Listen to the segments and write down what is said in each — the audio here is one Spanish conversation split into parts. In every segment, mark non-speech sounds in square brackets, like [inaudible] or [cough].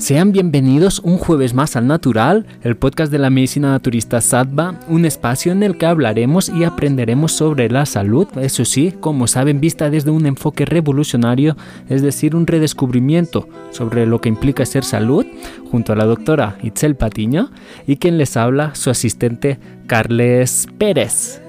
Sean bienvenidos un jueves más al Natural, el podcast de la medicina naturista Sattva, un espacio en el que hablaremos y aprenderemos sobre la salud, eso sí, como saben, vista desde un enfoque revolucionario, es decir, un redescubrimiento sobre lo que implica ser salud, junto a la doctora Itzel Patiño y quien les habla, su asistente Carles Pérez.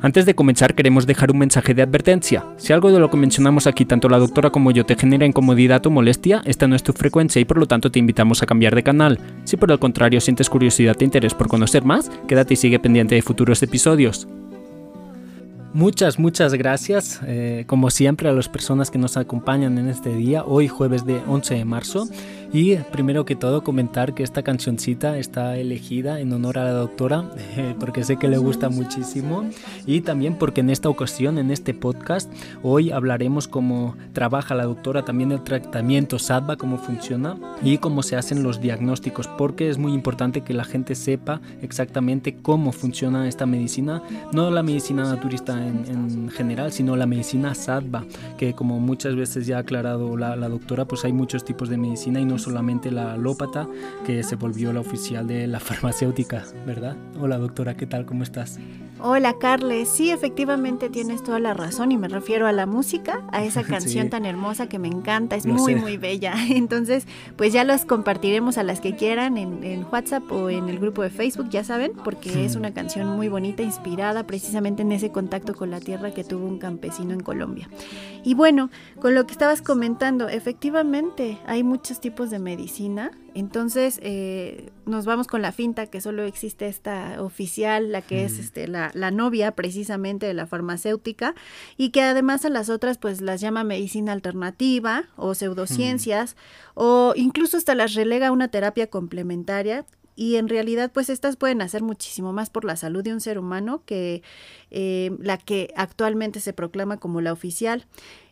Antes de comenzar queremos dejar un mensaje de advertencia. Si algo de lo que mencionamos aquí tanto la doctora como yo te genera incomodidad o molestia, esta no es tu frecuencia y por lo tanto te invitamos a cambiar de canal. Si por el contrario sientes curiosidad e interés por conocer más, quédate y sigue pendiente de futuros episodios. Muchas, muchas gracias, eh, como siempre, a las personas que nos acompañan en este día, hoy jueves de 11 de marzo. Y primero que todo comentar que esta cancioncita está elegida en honor a la doctora, [laughs] porque sé que le gusta muchísimo. Y también porque en esta ocasión, en este podcast, hoy hablaremos cómo trabaja la doctora, también el tratamiento SADVA, cómo funciona y cómo se hacen los diagnósticos, porque es muy importante que la gente sepa exactamente cómo funciona esta medicina, no la medicina naturista en, general, sino la medicina SADVA, que como muchas veces ya ha aclarado la, la doctora, pues hay muchos tipos de medicina y no solamente la alópata, que se volvió la oficial de la farmacéutica, ¿verdad? Hola doctora, ¿qué tal? ¿Cómo estás? Hola Carles, sí, efectivamente tienes toda la razón y me refiero a la música, a esa [laughs] canción tan hermosa que me encanta, es muy, muy bella. [laughs] Entonces, pues ya las compartiremos a las que quieran en, WhatsApp o en el grupo de Facebook, ya saben, porque es una canción muy bonita, inspirada precisamente en ese contacto con la tierra que tuvo un campesino en Colombia. Y bueno, con lo que estabas comentando, efectivamente hay muchos tipos de medicina entonces eh, nos vamos con la finta que solo existe esta oficial, la que es este, la, novia precisamente de la farmacéutica y que además a las otras pues las llama medicina alternativa o pseudociencias o incluso hasta las relega a una terapia complementaria y en realidad pues estas pueden hacer muchísimo más por la salud de un ser humano que eh, la que actualmente se proclama como la oficial.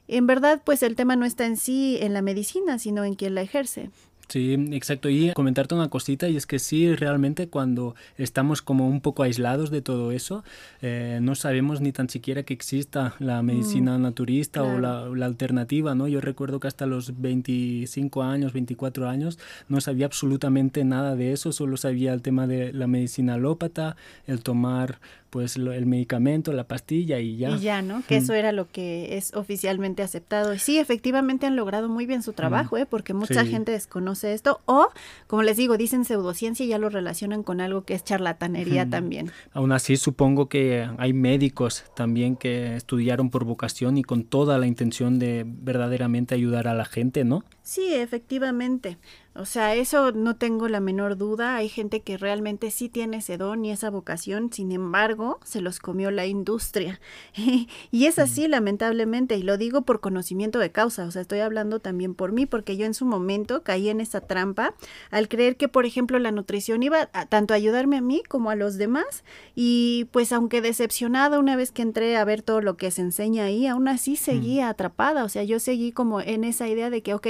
En verdad pues el tema no está en sí en la medicina, sino en quien la ejerce. Sí, exacto. Y comentarte una cosita, y es que sí, realmente cuando estamos como un poco aislados de todo eso, eh, no sabemos ni tan siquiera que exista la mm, medicina naturista o la, la, alternativa, ¿no? Yo recuerdo que hasta los 25 años, 24 años, no sabía absolutamente nada de eso, solo sabía el tema de la medicina alópata, el tomar pues el medicamento, la pastilla y ya. Y ya, ¿no? Que eso era lo que es oficialmente aceptado. Y sí, efectivamente han logrado muy bien su trabajo, ¿eh? Porque mucha gente desconoce esto o, como les digo, dicen pseudociencia y ya lo relacionan con algo que es charlatanería también. Aún así, supongo que hay médicos también que estudiaron por vocación y con toda la intención de verdaderamente ayudar a la gente, ¿no? Sí, efectivamente. O sea, eso no tengo la menor duda. Hay gente que realmente sí tiene ese don y esa vocación, sin embargo, se los comió la industria. [laughs] y es así, lamentablemente, y lo digo por conocimiento de causa. O sea, estoy hablando también por mí, porque yo en su momento caí en esa trampa al creer que, por ejemplo, la nutrición iba a, tanto a ayudarme a mí como a los demás. Y pues, aunque decepcionada una vez que entré a ver todo lo que se enseña ahí, aún así seguía atrapada. O sea, yo seguí como en esa idea de que, ok,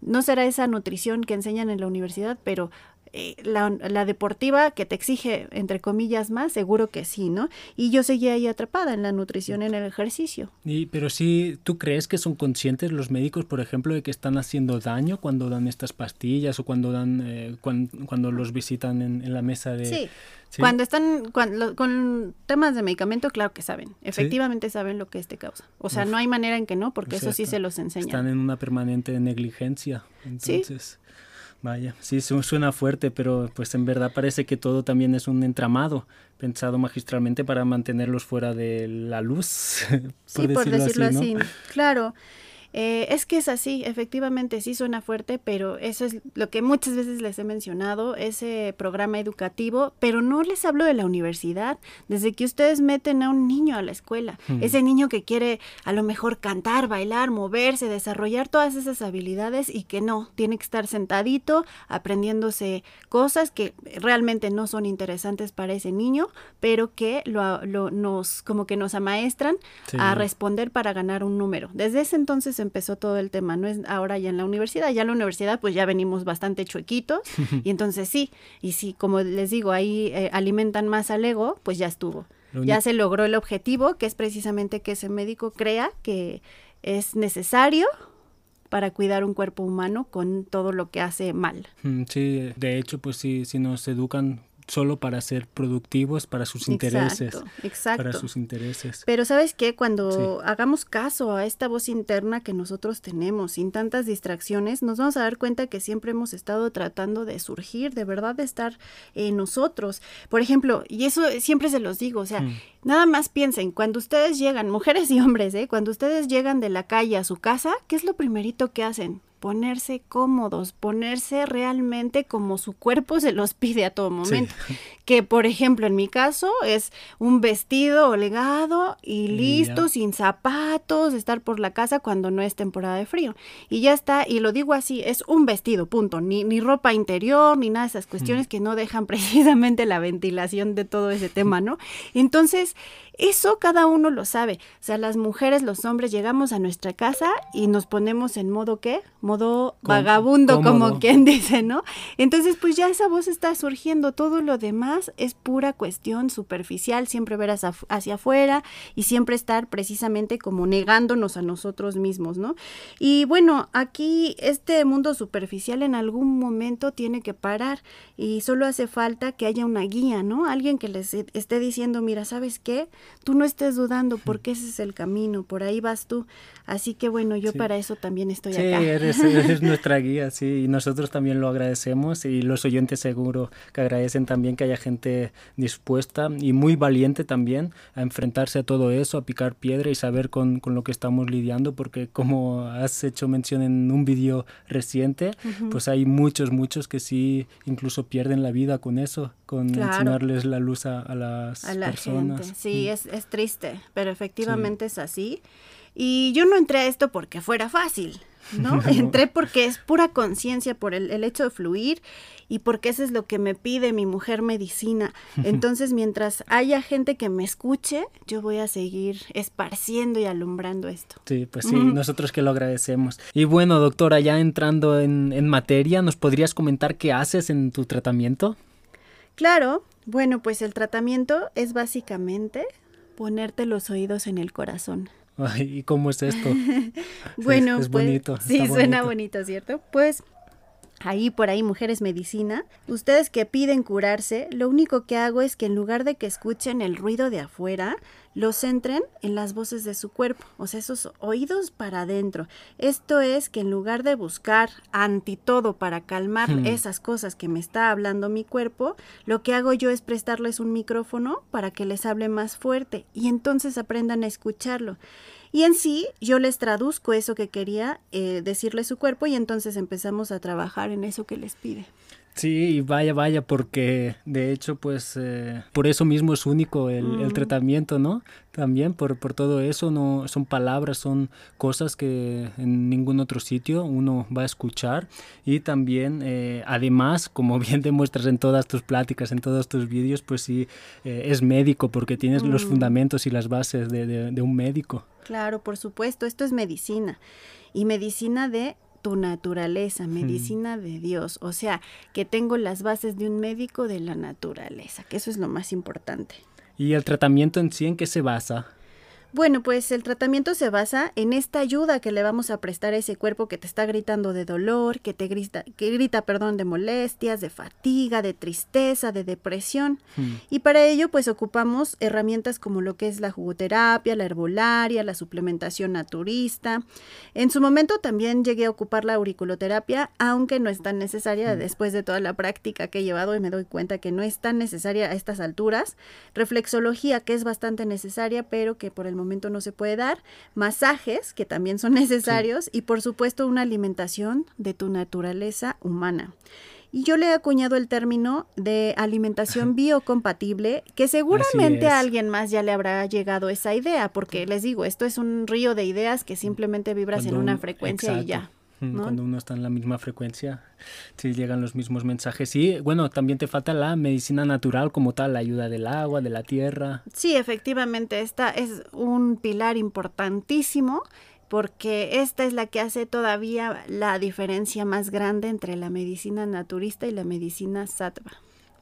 no será esa nutrición que enseña en la universidad, pero eh, la, la, deportiva que te exige, entre comillas, más, seguro que sí, ¿no? Y yo seguía ahí atrapada en la nutrición, en el ejercicio. Y, pero sí, ¿tú crees que son conscientes los médicos, por ejemplo, de que están haciendo daño cuando dan estas pastillas o cuando dan, eh, cuando, los visitan en, la mesa de... Sí. Cuando están con temas de medicamento, claro que saben. Efectivamente saben lo que este causa. O sea, no hay manera en que no, porque eso sí se los enseña. Están en una permanente negligencia. Entonces, Vaya, sí, suena fuerte, pero pues en verdad parece que todo también es un entramado pensado magistralmente para mantenerlos fuera de la luz. [laughs] por sí, por decirlo así. Claro. Eh, es que es así, efectivamente sí suena fuerte, pero eso es lo que muchas veces les he mencionado, ese programa educativo, pero no les hablo de la universidad, desde que ustedes meten a un niño a la escuela, ese niño que quiere a lo mejor cantar, bailar, moverse, desarrollar todas esas habilidades y que no, tiene que estar sentadito aprendiéndose cosas que realmente no son interesantes para ese niño, pero que lo, nos como que nos amaestran a responder para ganar un número. Desde ese entonces empezó todo el tema, no es ahora ya en la universidad, ya en la universidad pues ya venimos bastante chuequitos [laughs] y entonces sí, y sí, como les digo, ahí eh, alimentan más al ego, pues ya estuvo. Ya se logró el objetivo, que es precisamente que ese médico crea que es necesario para cuidar un cuerpo humano con todo lo que hace mal. Sí, de hecho, pues sí, si nos educan solo para ser productivos para sus intereses. Exacto. Para sus intereses. Pero sabes qué, cuando hagamos caso a esta voz interna que nosotros tenemos, sin tantas distracciones, nos vamos a dar cuenta que siempre hemos estado tratando de surgir, de verdad de estar en nosotros. Por ejemplo, y eso siempre se los digo, o sea, mm. nada más piensen, cuando ustedes llegan, [laughs] mujeres y hombres, ¿eh? cuando ustedes llegan de la calle a su casa, ¿qué es lo primerito que hacen? Ponerse cómodos, ponerse realmente como su cuerpo se los pide a todo momento. Que por ejemplo en mi caso es un vestido holgado y listo, sin zapatos, estar por la casa cuando no es temporada de frío. Y ya está, y lo digo así, es un vestido, punto, ni, ni ropa interior, ni nada de esas cuestiones que no dejan [laughs] precisamente la ventilación de todo ese tema, ¿no? Entonces, eso cada uno lo sabe. O sea, las mujeres, los hombres, llegamos a nuestra casa y nos ponemos en modo qué? Modo vagabundo, como quien [laughs] dice, ¿no? Entonces, pues ya esa voz está surgiendo. Todo lo demás es pura cuestión superficial, siempre ver hacia, hacia afuera y siempre estar precisamente como negándonos a nosotros mismos, ¿no? Y bueno, aquí este mundo superficial en algún momento tiene que parar y solo hace falta que haya una guía, ¿no? Alguien que les esté diciendo, mira, ¿sabes qué? tú no estés dudando porque ese es el camino, por ahí vas tú. Así que bueno, yo para eso también estoy acá. Sí, [laughs] eres, nuestra guía, sí, y nosotros también lo agradecemos y los oyentes seguro que agradecen también que haya gente dispuesta y muy valiente también a enfrentarse a todo eso, a picar piedra y saber con, con lo que estamos lidiando, porque como has hecho mención en un vídeo reciente, pues hay muchos, muchos que sí incluso pierden la vida con eso, con enseñarles la luz a, las a la personas. Gente. Sí, mm. es, es triste, pero efectivamente es así. Y yo no entré a esto porque fuera fácil, [laughs] ¿no? Entré porque es pura conciencia por el, el, hecho de fluir y porque eso es lo que me pide mi mujer medicina. [laughs] Entonces, mientras haya gente que me escuche, yo voy a seguir esparciendo y alumbrando esto. Sí, pues sí, nosotros que lo agradecemos. Y bueno, doctora, ya entrando en, en materia, ¿nos podrías comentar qué haces en tu tratamiento? Claro, bueno, pues el tratamiento es básicamente ponerte los oídos en el corazón. [laughs] ¿y cómo es esto? [laughs] bueno, es, pues, bonito. Sí, suena bonito, ¿cierto? Pues ahí por ahí Mujeres Medicina, ustedes que piden curarse, lo único que hago es que en lugar de que escuchen el ruido de afuera, los centren en las voces de su cuerpo, o sea, esos oídos para adentro. Esto es que en lugar de buscar anti todo para calmar hmm. esas cosas que me está hablando mi cuerpo, lo que hago yo es prestarles un micrófono para que les hable más fuerte y entonces aprendan a escucharlo. Y en sí, yo les traduzco eso que quería eh, decirle su cuerpo y entonces empezamos a trabajar en eso que les pide. Sí, vaya, vaya, porque de hecho, pues eh, por eso mismo es único el, el, tratamiento, ¿no? También por, por todo eso, no son palabras, son cosas que en ningún otro sitio uno va a escuchar. Y también, eh, además, como [laughs] bien demuestras en todas tus pláticas, en todos tus vídeos, pues sí, es médico, porque tienes los fundamentos y las bases de, de un médico. Claro, por supuesto, esto es medicina. Y medicina de tu naturaleza, medicina de Dios, o sea, que tengo las bases de un médico de la naturaleza, que eso es lo más importante. ¿Y el tratamiento en sí en qué se basa? Bueno, pues el tratamiento se basa en esta ayuda que le vamos a prestar a ese cuerpo que te está gritando de dolor, que te grita, que grita, perdón, de molestias, de fatiga, de tristeza, de depresión. Hmm. Y para ello, pues ocupamos herramientas como lo que es la jugoterapia, la herbolaria, la suplementación naturista. En su momento también llegué a ocupar la auriculoterapia, aunque no es tan necesaria hmm. después de toda la práctica que he llevado y me doy cuenta que no es tan necesaria a estas alturas. Reflexología, que es bastante necesaria, pero que por el momento no se puede dar, masajes, que también son [laughs] necesarios, y por supuesto una alimentación de tu naturaleza humana. Y yo le he acuñado el término de alimentación [laughs] biocompatible, que seguramente a alguien más ya le habrá llegado esa idea, porque les digo, esto es un río de ideas que simplemente vibras en una frecuencia y ya. Cuando uno está en la misma frecuencia, sí llegan los mismos mensajes. Y bueno, también te falta la medicina natural como tal, la ayuda del agua, de la tierra. Sí, efectivamente, esta es un pilar importantísimo porque esta es la que hace todavía la diferencia más grande entre la medicina naturista y la medicina sattva.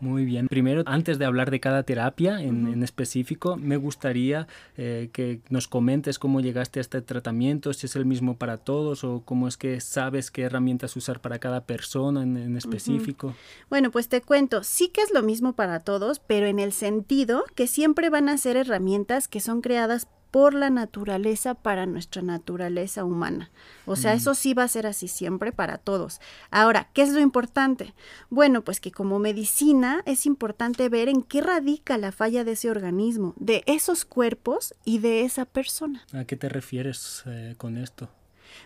Muy bien. Primero, antes de hablar de cada terapia en, específico, me gustaría eh, que nos comentes cómo llegaste a este tratamiento, si es el mismo para todos o cómo es que sabes qué herramientas usar para cada persona en, específico. Bueno, pues te cuento, sí que es lo mismo para todos, pero en el sentido que siempre van a ser herramientas que son creadas por la naturaleza para nuestra naturaleza humana. O sea, eso sí va a ser así siempre para todos. Ahora, ¿qué es lo importante? Bueno, pues que como medicina es importante ver en qué radica la falla de ese organismo, de esos cuerpos y de esa persona. ¿A qué te refieres eh, con esto?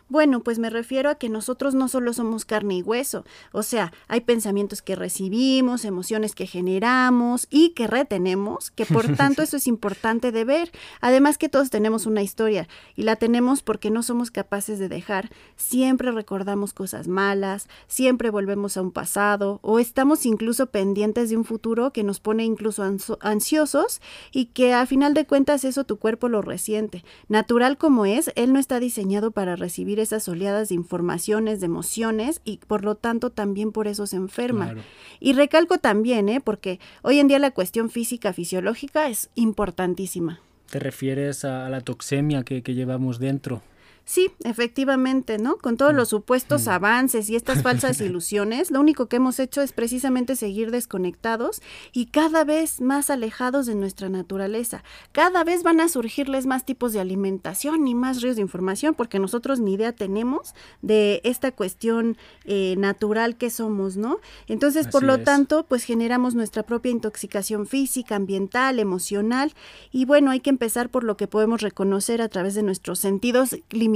Bueno, pues me refiero a que nosotros no solo somos carne y hueso, o sea, hay pensamientos que recibimos, emociones que generamos y que retenemos, que por [laughs] tanto eso es importante de ver. Además que todos tenemos una historia y la tenemos porque no somos capaces de dejar. Siempre recordamos cosas malas, siempre volvemos a un pasado o estamos incluso pendientes de un futuro que nos pone incluso ansiosos y que a final de cuentas eso tu cuerpo lo resiente. Natural como es, él no está diseñado para recibir esas oleadas de informaciones, de emociones y por lo tanto también por eso se enferma. Y recalco también, ¿eh? porque hoy en día la cuestión física, fisiológica es importantísima. ¿Te refieres a la toxemia que, que llevamos dentro? Sí, efectivamente, ¿no? Con todos los supuestos avances y estas falsas [laughs] ilusiones, lo único que hemos hecho es precisamente seguir desconectados y cada vez más alejados de nuestra naturaleza. Cada vez van a surgirles más tipos de alimentación y más ríos de información porque nosotros ni idea tenemos de esta cuestión eh, natural que somos, ¿no? Entonces, por lo tanto, pues generamos nuestra propia intoxicación física, ambiental, emocional y bueno, hay que empezar por lo que podemos reconocer a través de nuestros sentidos limitados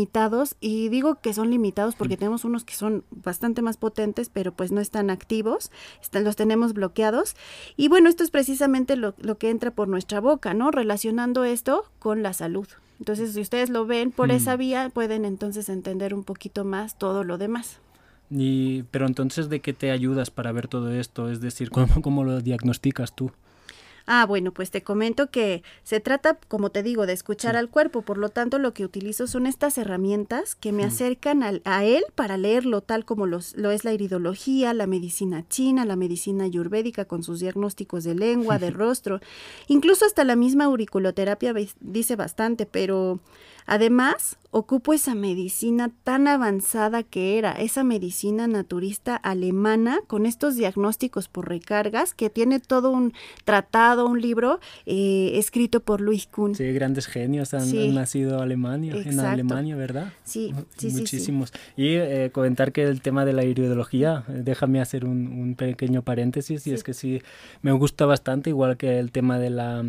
y digo que son limitados porque tenemos unos que son bastante más potentes pero pues no están activos, están, los tenemos bloqueados y bueno, esto es precisamente lo, lo, que entra por nuestra boca, ¿no? Relacionando esto con la salud. Entonces, si ustedes lo ven por esa mm. vía, pueden entonces entender un poquito más todo lo demás. Y, pero entonces, ¿de qué te ayudas para ver todo esto? Es decir, ¿cómo, cómo lo diagnosticas tú? Ah, bueno, pues te comento que se trata, como te digo, de escuchar al cuerpo, por lo tanto lo que utilizo son estas herramientas que me acercan a él para leerlo tal como los, lo es la iridología, la medicina china, la medicina ayurvédica con sus diagnósticos de lengua, de [laughs] rostro, incluso hasta la misma auriculoterapia dice bastante, pero Además, ocupo esa medicina tan avanzada que era, esa medicina naturista alemana con estos diagnósticos por recargas, que tiene todo un tratado, un libro eh, escrito por Luis Kuhn. Sí, grandes genios han, nacido Alemania, en Alemania, ¿verdad? Sí, sí, Muchísimos. Y eh, comentar que el tema de la ideología, eh, déjame hacer un, un pequeño paréntesis, y es que sí, me gusta bastante, igual que el tema de la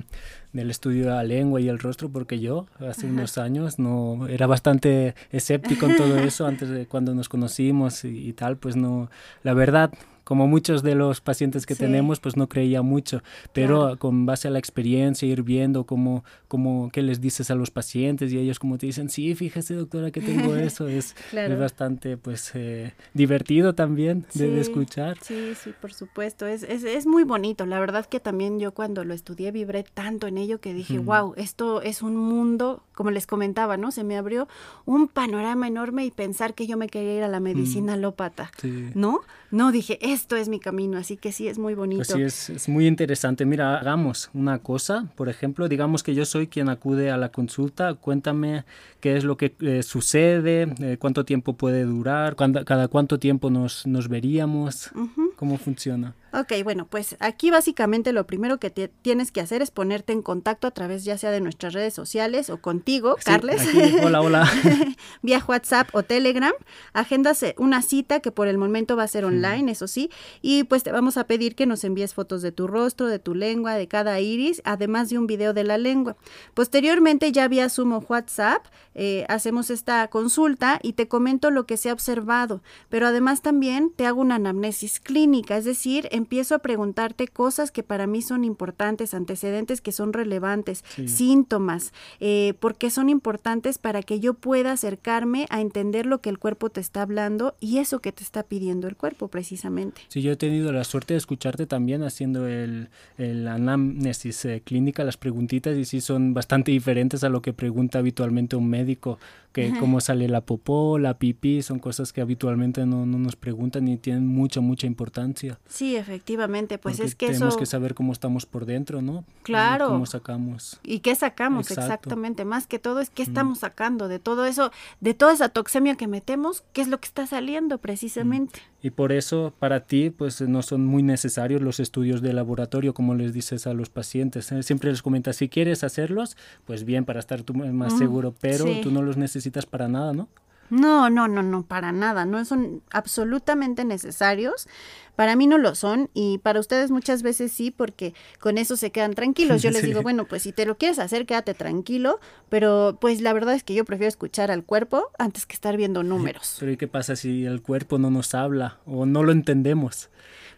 del estudio de la lengua y el rostro, porque yo hace unos años no era bastante escéptico en todo [laughs] eso antes de cuando nos conocimos y, y tal, pues no, la verdad como muchos de los pacientes que tenemos, pues no creía mucho, pero con base a la experiencia, ir viendo cómo, cómo, qué les dices a los pacientes y ellos como te dicen, sí, fíjese doctora que tengo [laughs] eso, es, es bastante pues eh, divertido también de, escuchar. Sí, sí, por supuesto, es, es, es, muy bonito, la verdad que también yo cuando lo estudié vibré tanto en ello que dije, wow, esto es un mundo, como les comentaba, ¿no? Se me abrió un panorama enorme y pensar que yo me quería ir a la medicina alópata, ¿no? No, dije, esto es mi camino, así que sí, es muy bonito. Pues sí, es, es, muy interesante. Mira, hagamos una cosa, por ejemplo, digamos que yo soy quien acude a la consulta, cuéntame qué es lo que eh, sucede, eh, cuánto tiempo puede durar, cuando, cada cuánto tiempo nos, nos veríamos, cómo funciona. Ok, bueno, pues aquí básicamente lo primero que tienes que hacer es ponerte en contacto a través ya sea de nuestras redes sociales o contigo, Carles. hola, hola. [laughs] vía WhatsApp o Telegram. Agendas una cita que por el momento va a ser online, eso sí, y pues te vamos a pedir que nos envíes fotos de tu rostro, de tu lengua, de cada iris, además de un video de la lengua. Posteriormente ya vía Sumo WhatsApp eh, hacemos esta consulta y te comento lo que se ha observado, pero además también te hago una anamnesis clínica, es decir, empiezo a preguntarte cosas que para mí son importantes, antecedentes que son relevantes, síntomas, eh, porque son importantes para que yo pueda acercarme a entender lo que el cuerpo te está hablando y eso que te está pidiendo el cuerpo precisamente. Sí, yo he tenido la suerte de escucharte también haciendo el, el anamnesis eh, clínica, las preguntitas, y sí son bastante diferentes a lo que pregunta habitualmente un médico, que cómo sale la popó, la pipí, son cosas que habitualmente no, no nos preguntan y tienen mucha, mucha importancia. Sí, efectivamente, pues es que tenemos que saber cómo estamos por dentro, ¿no? Claro. cómo sacamos. Y qué sacamos, exactamente. Más que todo es qué estamos sacando de todo eso, de toda esa toxemia que metemos, qué es lo que está saliendo precisamente. Y por eso para ti pues no son muy necesarios los estudios de laboratorio como les dices a los pacientes. ¿eh? Siempre les comentas, si quieres hacerlos, pues bien, para estar tú más seguro, pero tú no los necesitas para nada, ¿no? No, no, no, no, para nada, no son absolutamente necesarios. Para mí no lo son y para ustedes muchas veces sí, porque con eso se quedan tranquilos. Yo [laughs] les digo, bueno, pues si te lo quieres hacer, quédate tranquilo, pero pues la verdad es que yo prefiero escuchar al cuerpo antes que estar viendo números. Pero ¿y qué pasa si el cuerpo no nos habla o no lo entendemos?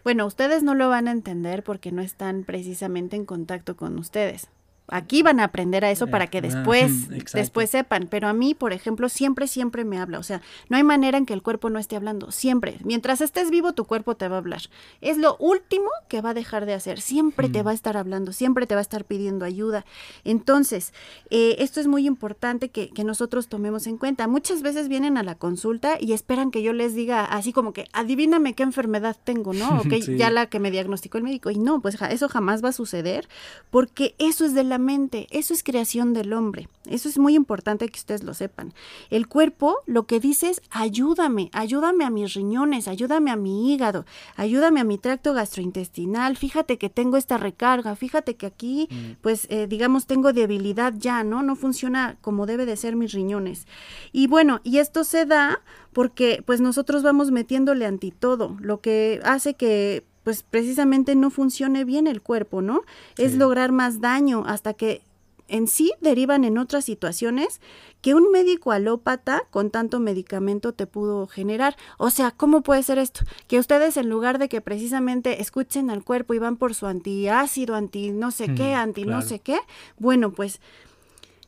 Bueno, ustedes no lo van a entender porque no están precisamente en contacto con ustedes. Aquí van a aprender a eso para que después, [laughs] después sepan. Pero a mí, por ejemplo, siempre, siempre me habla. O sea, no hay manera en que el cuerpo no esté hablando. Siempre. Mientras estés vivo, tu cuerpo te va a hablar. Es lo último que va a dejar de hacer. Siempre te mm. va a estar hablando. Siempre te va a estar pidiendo ayuda. Entonces, eh, esto es muy importante que, nosotros tomemos en cuenta. Muchas veces vienen a la consulta y esperan que yo les diga así como que, adivíname qué enfermedad tengo, ¿no? [laughs] O que ya la que me diagnosticó el médico. Y no, pues eso jamás va a suceder porque eso es de la mente, eso es creación del hombre. Eso es muy importante que ustedes lo sepan. El cuerpo lo que dice es ayúdame, ayúdame a mis riñones, ayúdame a mi hígado, ayúdame a mi tracto gastrointestinal, fíjate que tengo esta recarga, fíjate que aquí, mm. pues, eh, digamos, tengo debilidad ya, ¿no? No funciona como debe de ser mis riñones. Y bueno, y esto se da porque, pues, nosotros vamos metiéndole anti todo, lo que hace que pues precisamente no funcione bien el cuerpo, ¿no? Es lograr más daño hasta que en sí derivan en otras situaciones que un médico alópata con tanto medicamento te pudo generar. O sea, ¿cómo puede ser esto? Que ustedes en lugar de que precisamente escuchen al cuerpo y van por su antiácido, anti no sé qué, anti no sé qué, bueno, pues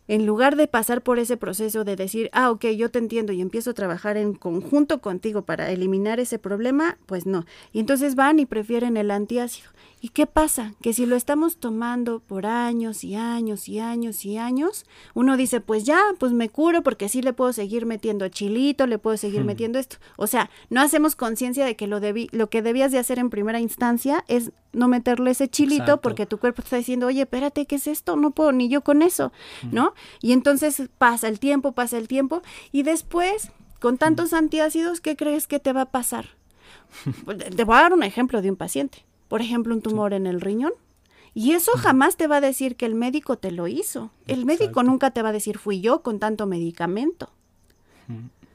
en lugar de pasar por ese proceso de decir, ah, ok, yo te entiendo y empiezo a trabajar en conjunto contigo para eliminar ese problema, pues no. Y entonces van y prefieren el antiácido. ¿Y qué pasa? Que si lo estamos tomando por años y años y años y años, uno dice, pues ya, pues me curo porque sí le puedo seguir metiendo chilito, le puedo seguir hmm. metiendo esto. O sea, no hacemos conciencia de que lo, debí, lo que debías de hacer en primera instancia es no meterle ese chilito porque tu cuerpo está diciendo, oye, espérate, ¿qué es esto? No puedo ni yo con eso, hmm. ¿no? Y entonces pasa el tiempo, pasa el tiempo y después, con tantos hmm. antiácidos, ¿qué crees que te va a pasar? [laughs] te voy a dar un ejemplo de un paciente por ejemplo, un tumor en el riñón. Y eso jamás te va a decir que el médico te lo hizo. El médico nunca te va a decir fui yo con tanto medicamento.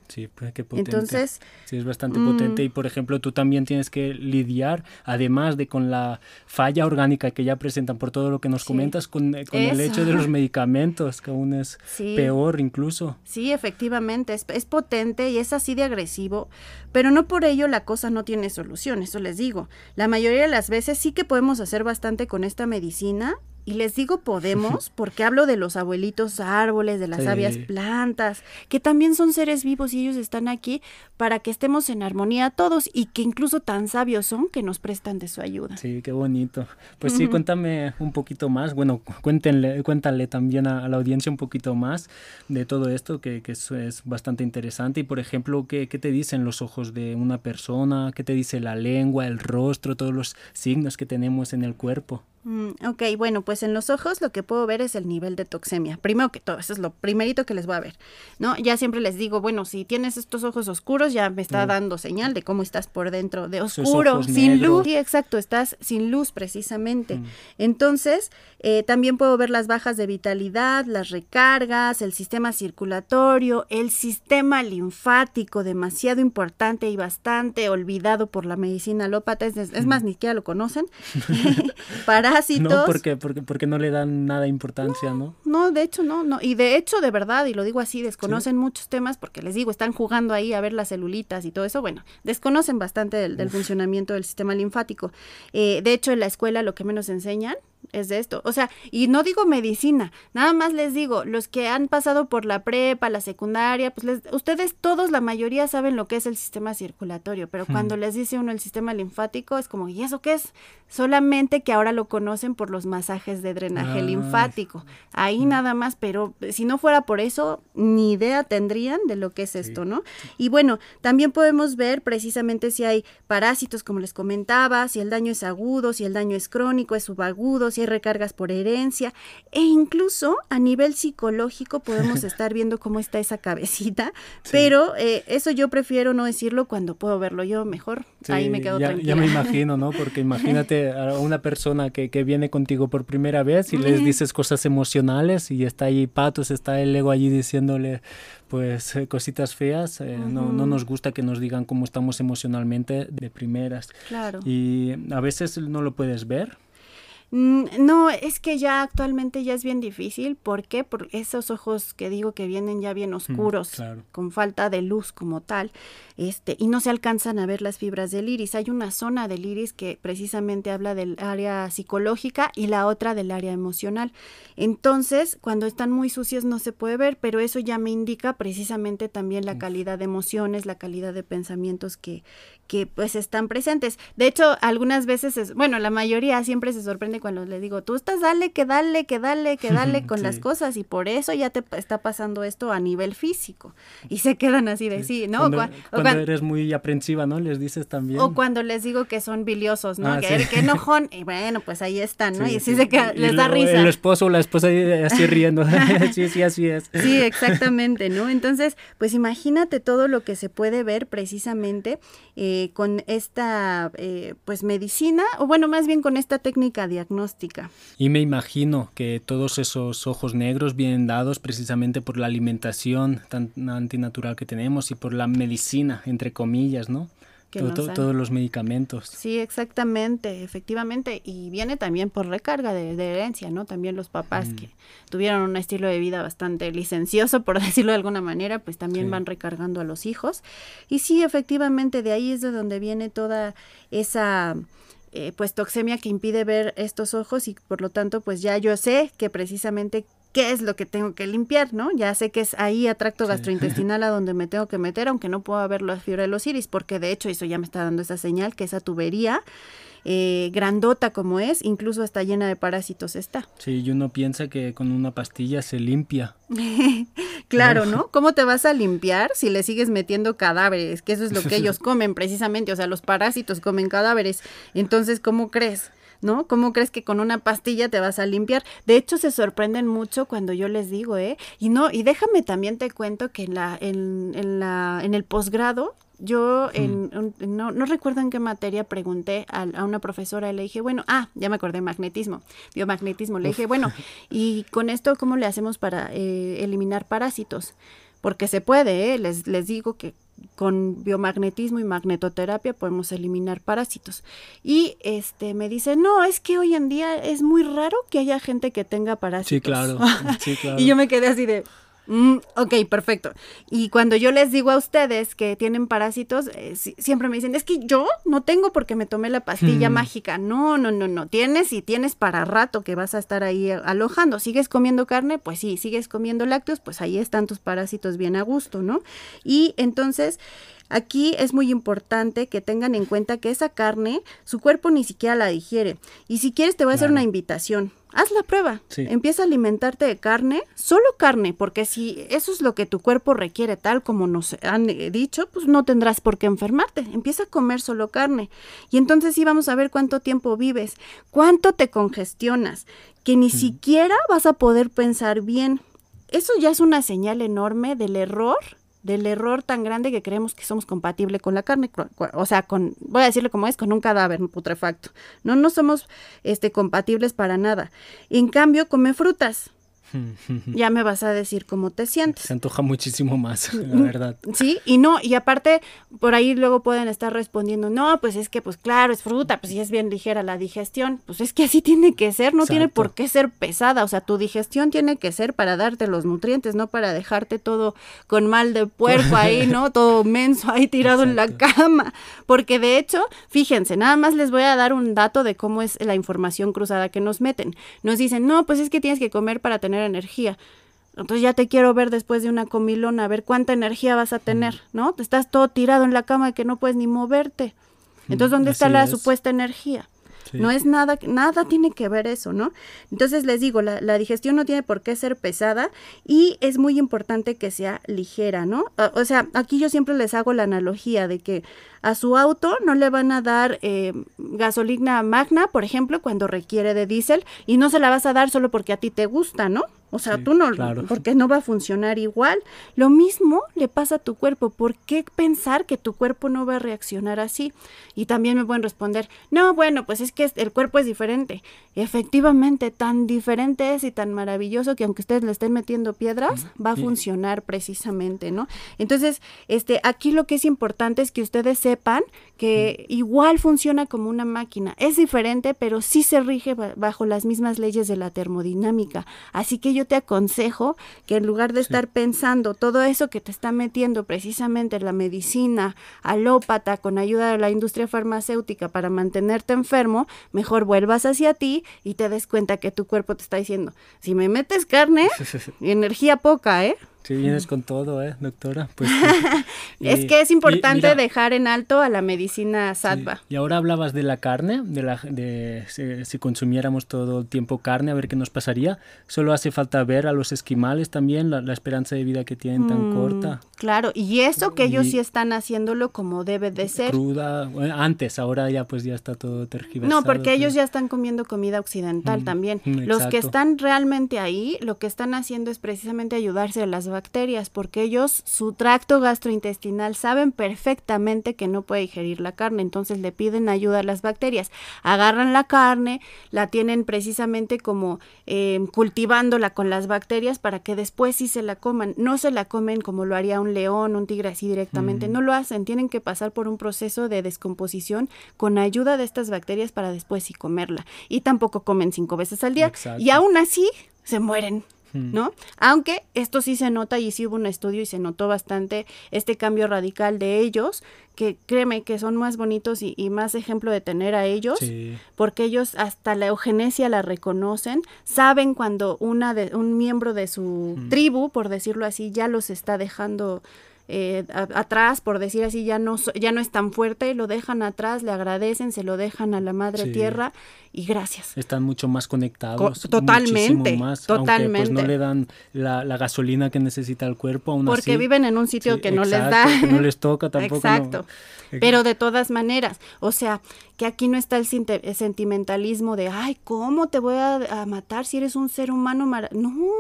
Sí, pues qué potente. Entonces, sí, es bastante potente y por ejemplo tú también tienes que lidiar, además de con la falla orgánica que ya presentan por todo lo que nos comentas, con, eh, el hecho de los medicamentos, que aún es peor incluso. Sí, efectivamente, es, es potente y es así de agresivo, pero no por ello la cosa no tiene solución, eso les digo. La mayoría de las veces sí que podemos hacer bastante con esta medicina, Y les digo podemos [laughs] porque hablo de los abuelitos árboles, de las sabias plantas, que también son seres vivos y ellos están aquí para que estemos en armonía todos y que incluso tan sabios son que nos prestan de su ayuda. Sí, qué bonito. Pues sí, cuéntame un poquito más, bueno, cuéntenle, cuéntale también a, la audiencia un poquito más de todo esto, que, es, bastante interesante. Y por ejemplo, ¿qué, ¿qué te dicen los ojos de una persona? ¿Qué te dice la lengua, el rostro, todos los signos que tenemos en el cuerpo? Mm, ok, bueno, pues en los ojos lo que puedo ver es el nivel de toxemia. Primero que todo, eso es lo primerito que les voy a ver, ¿no? Ya siempre les digo, bueno, si tienes estos ojos oscuros, ya me está mm. dando señal de cómo estás por dentro, de oscuro, sin luz. Sí, exacto, estás sin luz precisamente. Mm. Entonces, eh, también puedo ver las bajas de vitalidad, las recargas, el sistema circulatorio, el sistema linfático, demasiado importante y bastante olvidado por la medicina alópata, es, es más, ni siquiera lo conocen. [laughs] Para no, porque, porque, porque no le dan nada importancia, ¿no? ¿no? de hecho no, no. Y de hecho, de verdad, y lo digo así, desconocen muchos temas porque les digo, están jugando ahí a ver las celulitas y todo eso. Bueno, desconocen bastante del, funcionamiento del sistema linfático. Eh, de hecho, en la escuela lo que menos enseñan es de esto. O sea, y no digo medicina, nada más les digo, los que han pasado por la prepa, la secundaria, pues les, ustedes todos, la mayoría saben lo que es el sistema circulatorio, pero cuando les dice uno el sistema linfático es como, ¿y eso qué es? Solamente que ahora lo conocen por los masajes de drenaje linfático. Ahí nada más, pero si no fuera por eso, ni idea tendrían de lo que es esto, ¿no? Y bueno, también podemos ver precisamente si hay parásitos, como les comentaba, si el daño es agudo, si el daño es crónico, es subagudo, si hay recargas por herencia e incluso a nivel psicológico podemos [laughs] estar viendo cómo está esa cabecita, pero eh, eso yo prefiero no decirlo cuando puedo verlo yo mejor, ahí me quedo ya, tranquila. Ya me imagino, ¿no? Porque [laughs] imagínate a una persona que, que viene contigo por primera vez y les dices cosas emocionales y está ahí Patos, está el ego allí diciéndole pues eh, cositas feas, eh, no, no, nos gusta que nos digan cómo estamos emocionalmente de primeras. Claro. Y a veces no lo puedes ver, no, es que ya actualmente ya es bien difícil. ¿Por qué? Por esos ojos que digo que vienen ya bien mm, oscuros, con falta de luz como tal, este, y no se alcanzan a ver las fibras del iris. Hay una zona del iris que precisamente habla del área psicológica y la otra del área emocional. Entonces, cuando están muy sucios no se puede ver, pero eso ya me indica precisamente también la calidad de emociones, la calidad de pensamientos que, que pues están presentes. De hecho, algunas veces, es, bueno, la mayoría siempre se sorprende cuando les digo, tú estás dale, que dale, que dale, que dale [laughs] con las cosas y por eso ya te está pasando esto a nivel físico. Y se quedan así de sí, ¿no? Cuando, cuando, eres muy aprensiva, ¿no? Les dices también. O cuando les digo que son biliosos, ¿no? Ah, que, que, [laughs] enojón, y bueno, pues ahí están, ¿no? y sí, se queda, les da risa. El esposo o la esposa así riendo. [laughs] sí, sí, así es. Sí, exactamente, ¿no? Entonces, pues imagínate todo lo que se puede ver precisamente eh, con esta, eh, pues, medicina, o bueno, más bien con esta técnica diagnóstica. Y me imagino que todos esos ojos negros vienen dados precisamente por la alimentación tan antinatural que tenemos y por la medicina, entre comillas, ¿no? Todos los medicamentos. Sí, exactamente, efectivamente. Y viene también por recarga de, herencia, ¿no? También los papás mm. que tuvieron un estilo de vida bastante licencioso, por [laughs] decirlo de alguna manera, pues también van recargando a los hijos. Y sí, efectivamente, de ahí es de donde viene toda esa... Eh, pues toxemia que impide ver estos ojos y por lo tanto pues ya yo sé que precisamente qué es lo que tengo que limpiar, ¿no? Ya sé que es ahí atracto gastrointestinal a [laughs] donde me tengo que meter, aunque no puedo ver la fibra de los iris, porque de hecho eso ya me está dando esa señal que esa tubería eh, grandota como es, incluso está llena de parásitos está. Sí, y uno piensa que con una pastilla se limpia. [laughs] claro, ¿no? ¿Cómo te vas a limpiar si le sigues metiendo cadáveres? Que eso es lo que [laughs] ellos comen precisamente, o sea, los parásitos comen cadáveres. Entonces, ¿cómo crees? ¿No? ¿Cómo crees que con una pastilla te vas a limpiar? De hecho, se sorprenden mucho cuando yo les digo, ¿eh? Y no, y déjame también te cuento que en la, en, en la, en el posgrado, yo en, no, no, recuerdo en qué materia pregunté a, una profesora y le dije, bueno, ah, ya me acordé, magnetismo, biomagnetismo. Le dije, bueno, [laughs] ¿y con esto cómo le hacemos para eh, eliminar parásitos? Porque se puede, ¿eh? les, les digo que con biomagnetismo y magnetoterapia podemos eliminar parásitos. Y este me dice, no, es que hoy en día es muy raro que haya gente que tenga parásitos. Sí, claro. [laughs] y yo me quedé así de, Mm, ok, perfecto. Y cuando yo les digo a ustedes que tienen parásitos, eh, siempre me dicen, es que yo no tengo porque me tomé la pastilla mm. mágica. No, no, no, no. Tienes y tienes para rato que vas a estar ahí alojando. ¿Sigues comiendo carne? Pues sí. ¿Sigues comiendo lácteos? Pues ahí están tus parásitos bien a gusto, ¿no? Y entonces... Aquí es muy importante que tengan en cuenta que esa carne, su cuerpo ni siquiera la digiere. Y si quieres, te voy a hacer una invitación haz la prueba. Empieza a alimentarte de carne, solo carne, porque si eso es lo que tu cuerpo requiere, tal como nos han eh, dicho, pues no tendrás por qué enfermarte. Empieza a comer solo carne. Y entonces sí vamos a ver cuánto tiempo vives, cuánto te congestionas, que ni siquiera vas a poder pensar bien. Eso ya es una señal enorme del error del error tan grande que creemos que somos compatibles con la carne, o sea, con, voy a decirlo como es, con un cadáver putrefacto. No, no somos este, compatibles para nada. En cambio, come frutas. Ya me vas a decir cómo te sientes. Se antoja muchísimo más, la verdad. Sí, y no, y aparte, por ahí luego pueden estar respondiendo, no, pues es que, pues claro, es fruta, pues si es bien ligera la digestión, pues es que así tiene que ser, no tiene por qué ser pesada, o sea, tu digestión tiene que ser para darte los nutrientes, no para dejarte todo con mal de puerco ahí, ¿no? Todo menso ahí tirado en la cama, porque de hecho, fíjense, nada más les voy a dar un dato de cómo es la información cruzada que nos meten. Nos dicen, no, pues es que tienes que comer para tener energía. Entonces ya te quiero ver después de una comilona, a ver cuánta energía vas a tener, ¿no? Te estás todo tirado en la cama que no puedes ni moverte. Entonces, ¿dónde está la supuesta energía? No es nada, nada tiene que ver eso, ¿no? Entonces les digo, la, la, digestión no tiene por qué ser pesada y es muy importante que sea ligera, ¿no? O, sea, aquí yo siempre les hago la analogía de que a su auto no le van a dar eh, gasolina magna, por ejemplo, cuando requiere de diésel y no se la vas a dar solo porque a ti te gusta, ¿no? O sea, tú no, porque no va a funcionar igual. Lo mismo le pasa a tu cuerpo. ¿Por qué pensar que tu cuerpo no va a reaccionar así? Y también me pueden responder, no, bueno, pues es que el cuerpo es diferente. Efectivamente, tan diferente es y tan maravilloso que aunque ustedes le estén metiendo piedras, va a funcionar precisamente, ¿no? Entonces, este, aquí lo que es importante es que ustedes sepan que igual funciona como una máquina. Es diferente, pero sí se rige bajo las mismas leyes de la termodinámica. Así que yo te aconsejo que en lugar de estar pensando todo eso que te está metiendo precisamente la medicina alópata con ayuda de la industria farmacéutica para mantenerte enfermo, mejor vuelvas hacia ti y te des cuenta que tu cuerpo te está diciendo, si me metes carne, [laughs] energía poca, ¿eh? Sí, vienes con todo, ¿eh, doctora? Pues, [laughs] es que es importante dejar en alto a la medicina sattva. Y ahora hablabas de la carne, de, la, de si, consumiéramos todo el tiempo carne, a ver qué nos pasaría. Solo hace falta ver a los esquimales también, la, esperanza de vida que tienen tan mm, corta. Claro, y eso que ellos sí están haciéndolo como debe de ser. Cruda, antes, ahora ya pues ya está todo tergiversado. No, porque ellos ya están comiendo comida occidental también. Los que están realmente ahí, lo que están haciendo es precisamente ayudarse a las bacterias, porque ellos, su tracto gastrointestinal, saben perfectamente que no puede digerir la carne, entonces le piden ayuda a las bacterias. Agarran la carne, la tienen precisamente como eh, cultivándola con las bacterias para que después sí se la coman. No se la comen como lo haría un león, un tigre así directamente, no lo hacen, tienen que pasar por un proceso de descomposición con ayuda de estas bacterias para después sí comerla. Y tampoco comen cinco veces al día. Y aún así se mueren ¿no? Aunque esto sí se nota y sí hubo un estudio y se notó bastante este cambio radical de ellos, que créeme que son más bonitos y, más ejemplo de tener a ellos, porque ellos hasta la eugenesia la reconocen, saben cuando una de, un miembro de su tribu, por decirlo así, ya los está dejando eh, atrás, por decir así, ya no, ya no es tan fuerte, lo dejan atrás, le agradecen, se lo dejan a la madre tierra y gracias. Están mucho más conectados. totalmente. Más, totalmente. Aunque, pues, no le dan la, gasolina que necesita el cuerpo. Aún Porque viven en un sitio que no les da. Que no les toca tampoco. Exacto. Pero de todas maneras, o sea, que aquí no está el sentimentalismo de, ay, ¿cómo te voy a, matar si eres un ser humano? No,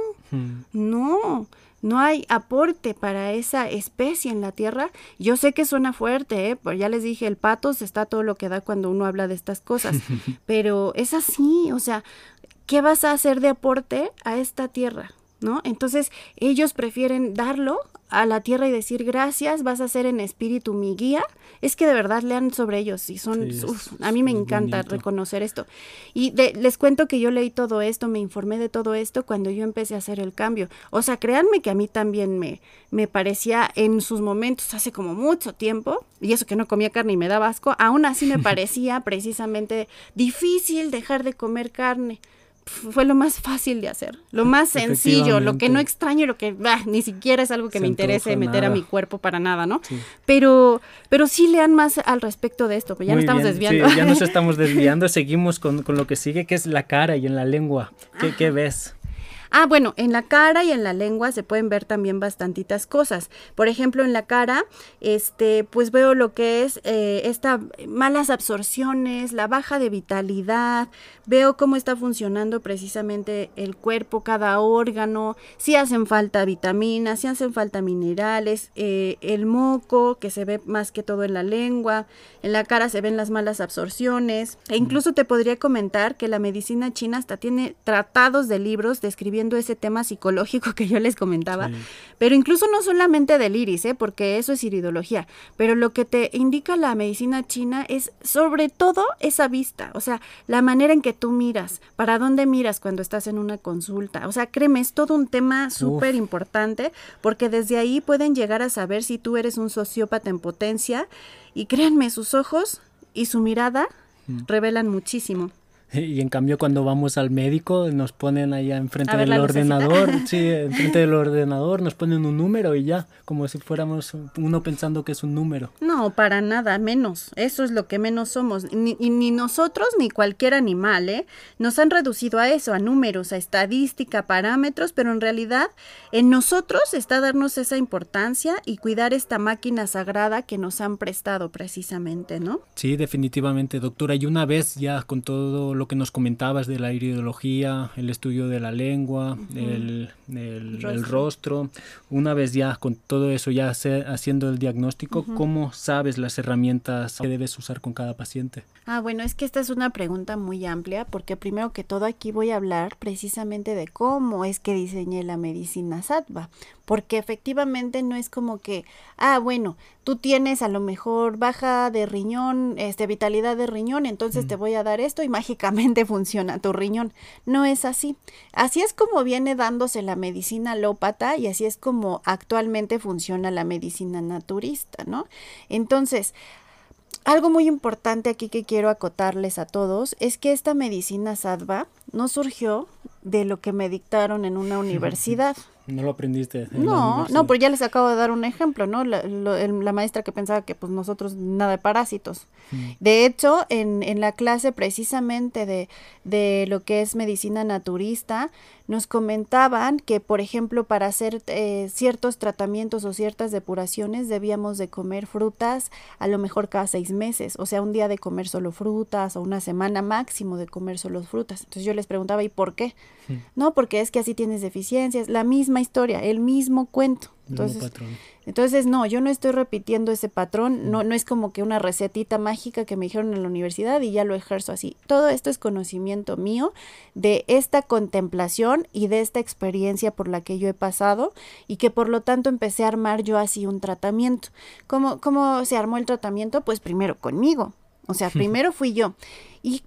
no no hay aporte para esa especie en la tierra. Yo sé que suena fuerte, ¿eh? Pero ya les dije, el patos está todo lo que da cuando uno habla de estas cosas, [laughs] pero es así, o sea, ¿qué vas a hacer de aporte a esta tierra? ¿No? Entonces ellos prefieren darlo a la tierra y decir gracias, vas a ser en espíritu mi guía. Es que de verdad lean sobre ellos y son, a mí me encanta reconocer esto. Y les cuento que yo leí todo esto, me informé de todo esto cuando yo empecé a hacer el cambio. O sea, créanme que a mí también me, me parecía en sus momentos, hace como mucho tiempo, y eso que no comía carne y me daba asco, aún así me [laughs] parecía precisamente difícil dejar de comer carne fue lo más fácil de hacer, lo más sencillo, lo que no extraño, lo que ni siquiera es algo que me interese meter a mi cuerpo para nada, ¿no? Pero, pero sí lean más al respecto de esto, pues ya nos estamos desviando. ya nos [laughs] estamos desviando, seguimos con, con, lo que sigue, que es la cara y en la lengua. ¿Qué, ¿qué ves? Ah, bueno, en la cara y en la lengua se pueden ver también bastantitas cosas. Por ejemplo, en la cara, este, pues veo lo que es eh, esta malas absorciones, la baja de vitalidad, veo cómo está funcionando precisamente el cuerpo, cada órgano, si hacen falta vitaminas, si hacen falta minerales, eh, el moco que se ve más que todo en la lengua, en la cara se ven las malas absorciones, e incluso te podría comentar que la medicina china hasta tiene tratados de libros describiendo ese tema psicológico [laughs] que yo les comentaba, pero incluso no solamente del iris, ¿eh? porque eso es iridología, pero lo que te indica la medicina china es sobre todo esa vista, o sea, la manera en que tú miras, para dónde miras cuando estás en una consulta, o sea, créeme, es todo un tema súper importante, porque desde ahí pueden llegar a saber si tú eres un sociópata en potencia, y créanme, sus ojos y su mirada mm. revelan muchísimo. [laughs] Y en cambio cuando vamos al médico nos ponen allá enfrente del ordenador, [laughs] sí, enfrente del ordenador nos ponen un número y ya, como si fuéramos uno pensando que es un número. No, para nada, menos. Eso es lo que menos somos. Ni, ni nosotros ni cualquier animal, ¿eh? Nos han reducido a eso, a números, a estadística, parámetros, pero en realidad en nosotros está darnos esa importancia y cuidar esta máquina sagrada que nos han prestado precisamente, ¿no? Sí, definitivamente, doctora. Y una vez ya con todo lo que nos comentabas de la iridología, el estudio de la lengua, el, rostro. Una vez ya con todo eso, ya haciendo el diagnóstico, ¿cómo sabes las herramientas que debes usar con cada paciente? Ah, bueno, es que esta es una pregunta muy amplia porque primero que todo aquí voy a hablar precisamente de cómo es que diseñé la medicina sattva, porque efectivamente no es como que, ah, bueno, tú tienes a lo mejor baja de riñón, este vitalidad de riñón, entonces te voy a dar esto y [laughs] mágicamente funciona tu riñón. No es así. Así es como viene dándose la medicina alópata y así es como actualmente funciona la medicina naturista, ¿no? Entonces, algo muy importante aquí que quiero acotarles a todos es que esta medicina sadva no surgió de lo que me dictaron en una [laughs] universidad. No lo aprendiste. no, no, pues ya les acabo de dar un ejemplo, ¿no? La, la maestra que pensaba que pues nosotros nada de parásitos. Mm. De hecho, en, en, la clase precisamente de, de, lo que es medicina naturista, nos comentaban que, por ejemplo, para hacer eh, ciertos tratamientos o ciertas depuraciones debíamos de comer frutas a lo mejor cada seis meses, o sea, un día de comer solo frutas o una semana máximo de comer solo frutas. Entonces yo les preguntaba, ¿y por qué? Mm. No, porque es que así tienes deficiencias, la misma historia, el mismo cuento. Entonces, entonces, no, yo no estoy repitiendo ese patrón, no, no es como que una recetita mágica que me dijeron en la universidad y ya lo ejerzo así. Todo esto es conocimiento mío de esta contemplación y de esta experiencia por la que yo he pasado y que por lo tanto empecé a armar yo así un tratamiento. ¿Cómo, cómo se armó el tratamiento? Pues primero conmigo. O sea, primero fui yo. Y,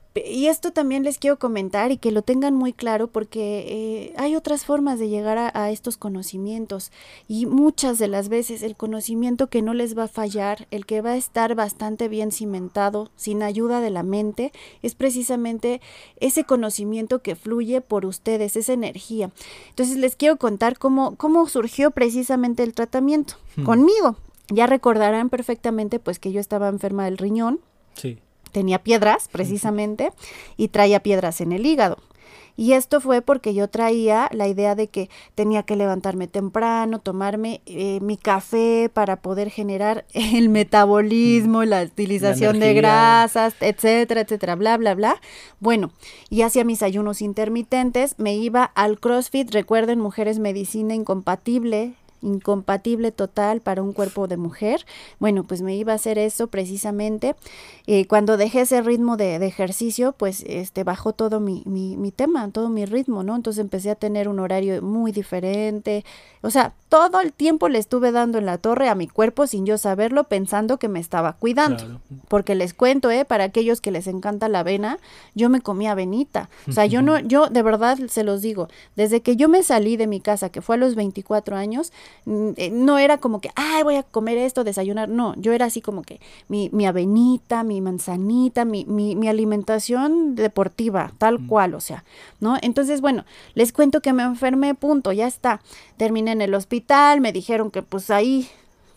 esto también les quiero comentar y que lo tengan muy claro porque eh, hay otras formas de llegar a, estos conocimientos y muchas de las veces el conocimiento que no les va a fallar, el que va a estar bastante bien cimentado, sin ayuda de la mente, es precisamente ese conocimiento que fluye por ustedes, esa energía. Entonces les quiero contar cómo, cómo surgió precisamente el tratamiento hmm. conmigo. Ya recordarán perfectamente pues que yo estaba enferma del riñón. Sí tenía piedras precisamente y traía piedras en el hígado. Y esto fue porque yo traía la idea de que tenía que levantarme temprano, tomarme eh, mi café para poder generar [laughs] el metabolismo, la utilización de grasas, etcétera, etcétera, bla, bla, bla. Bueno, y hacía mis ayunos intermitentes, me iba al CrossFit, recuerden, mujeres medicina incompatible, incompatible total para un cuerpo de mujer. Bueno, pues me iba a hacer eso precisamente. Eh, cuando dejé ese ritmo de, ejercicio, pues este bajó todo mi, mi, mi, tema, todo mi ritmo, ¿no? Entonces empecé a tener un horario muy diferente. O sea, todo el tiempo le estuve dando en la torre a mi cuerpo sin yo saberlo, pensando que me estaba cuidando. Porque les cuento, ¿eh? Para aquellos que les encanta la avena, yo me comía avenita. O sea, yo [laughs] no, yo de verdad se los digo, desde que yo me salí de mi casa, que fue a los 24 años, no era como que, ay, voy a comer esto, desayunar. No, yo era así como que mi, mi avenita, mi manzanita, mi, mi, mi alimentación deportiva, tal mm. cual, o sea, ¿no? Entonces, bueno, les cuento que me enfermé, punto, ya está. Terminé en el hospital, me dijeron que pues ahí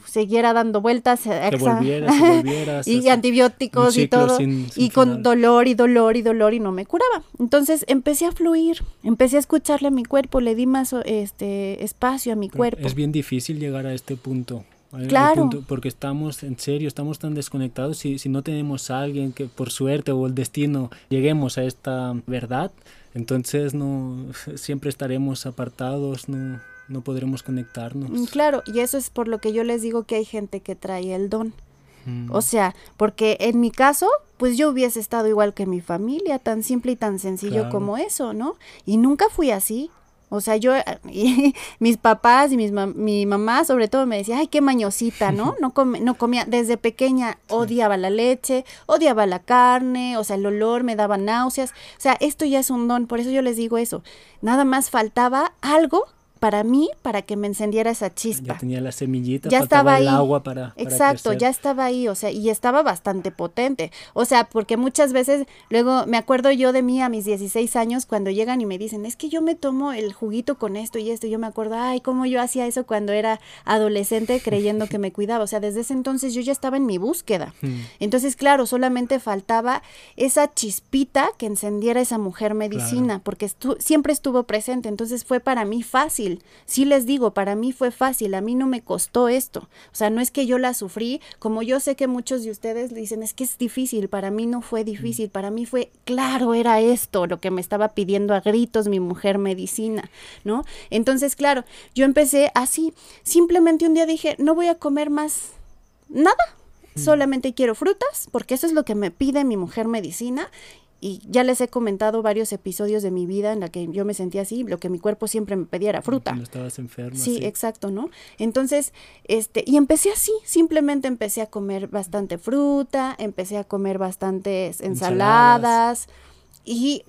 siguiera dando vueltas eh, [laughs] y antibióticos y todo y con dolor y dolor y dolor y no me curaba entonces empecé a fluir empecé a escucharle a mi cuerpo le di más este espacio a mi cuerpo es bien difícil llegar a este punto Claro. porque estamos, en serio, estamos tan desconectados. Si, si no tenemos a alguien que por suerte o el destino lleguemos a esta verdad, entonces no [laughs] siempre estaremos apartados, no, no podremos conectarnos. Mm, claro, y eso es por lo que yo les digo que hay gente que trae el don. Mm. O sea, porque en mi caso, pues yo hubiese estado igual que mi familia, tan simple y tan sencillo como eso, ¿no? Y nunca fui así. O sea, yo, [laughs] y mis papás y mis mi mamá sobre todo me decía, ay, qué mañosita, ¿no? [laughs] No, no comía, desde pequeña odiaba la leche, odiaba la carne, o sea, el olor me daba náuseas. O sea, esto ya es un don, por eso yo les digo eso. Nada más faltaba algo para mí, para que me encendiera esa chispa. Ya tenía la semillita, ya estaba el agua para, Exacto, ya estaba ahí, o sea, y estaba bastante potente. O sea, porque muchas veces, luego me acuerdo yo de mí a mis 16 años cuando llegan y me dicen, es que yo me tomo el juguito con esto y esto, y yo me acuerdo, ay, cómo yo hacía eso cuando era adolescente creyendo que me [laughs] cuidaba. O sea, desde ese entonces yo ya estaba en mi búsqueda. Hmm. Entonces, claro, solamente faltaba esa chispita que encendiera esa mujer medicina, porque siempre estuvo presente. Entonces fue para mí fácil Sí les digo, para mí fue fácil, a mí no me costó esto. O sea, no es que yo la sufrí, como yo sé que muchos de ustedes dicen, es que es difícil, para mí no fue difícil, para mí fue, claro, era esto lo que me estaba pidiendo a gritos mi mujer medicina, ¿no? Entonces, claro, yo empecé así, simplemente un día dije, no voy a comer más nada, solamente quiero frutas, porque eso es lo que me pide mi mujer medicina, y ya les he comentado varios episodios de mi vida en la que yo me sentía así, lo que mi cuerpo siempre me pedía era fruta. Cuando estabas enferma. Sí, exacto, ¿no? Entonces, este, y empecé así, simplemente empecé a comer bastante fruta, empecé a comer bastantes ensaladas. y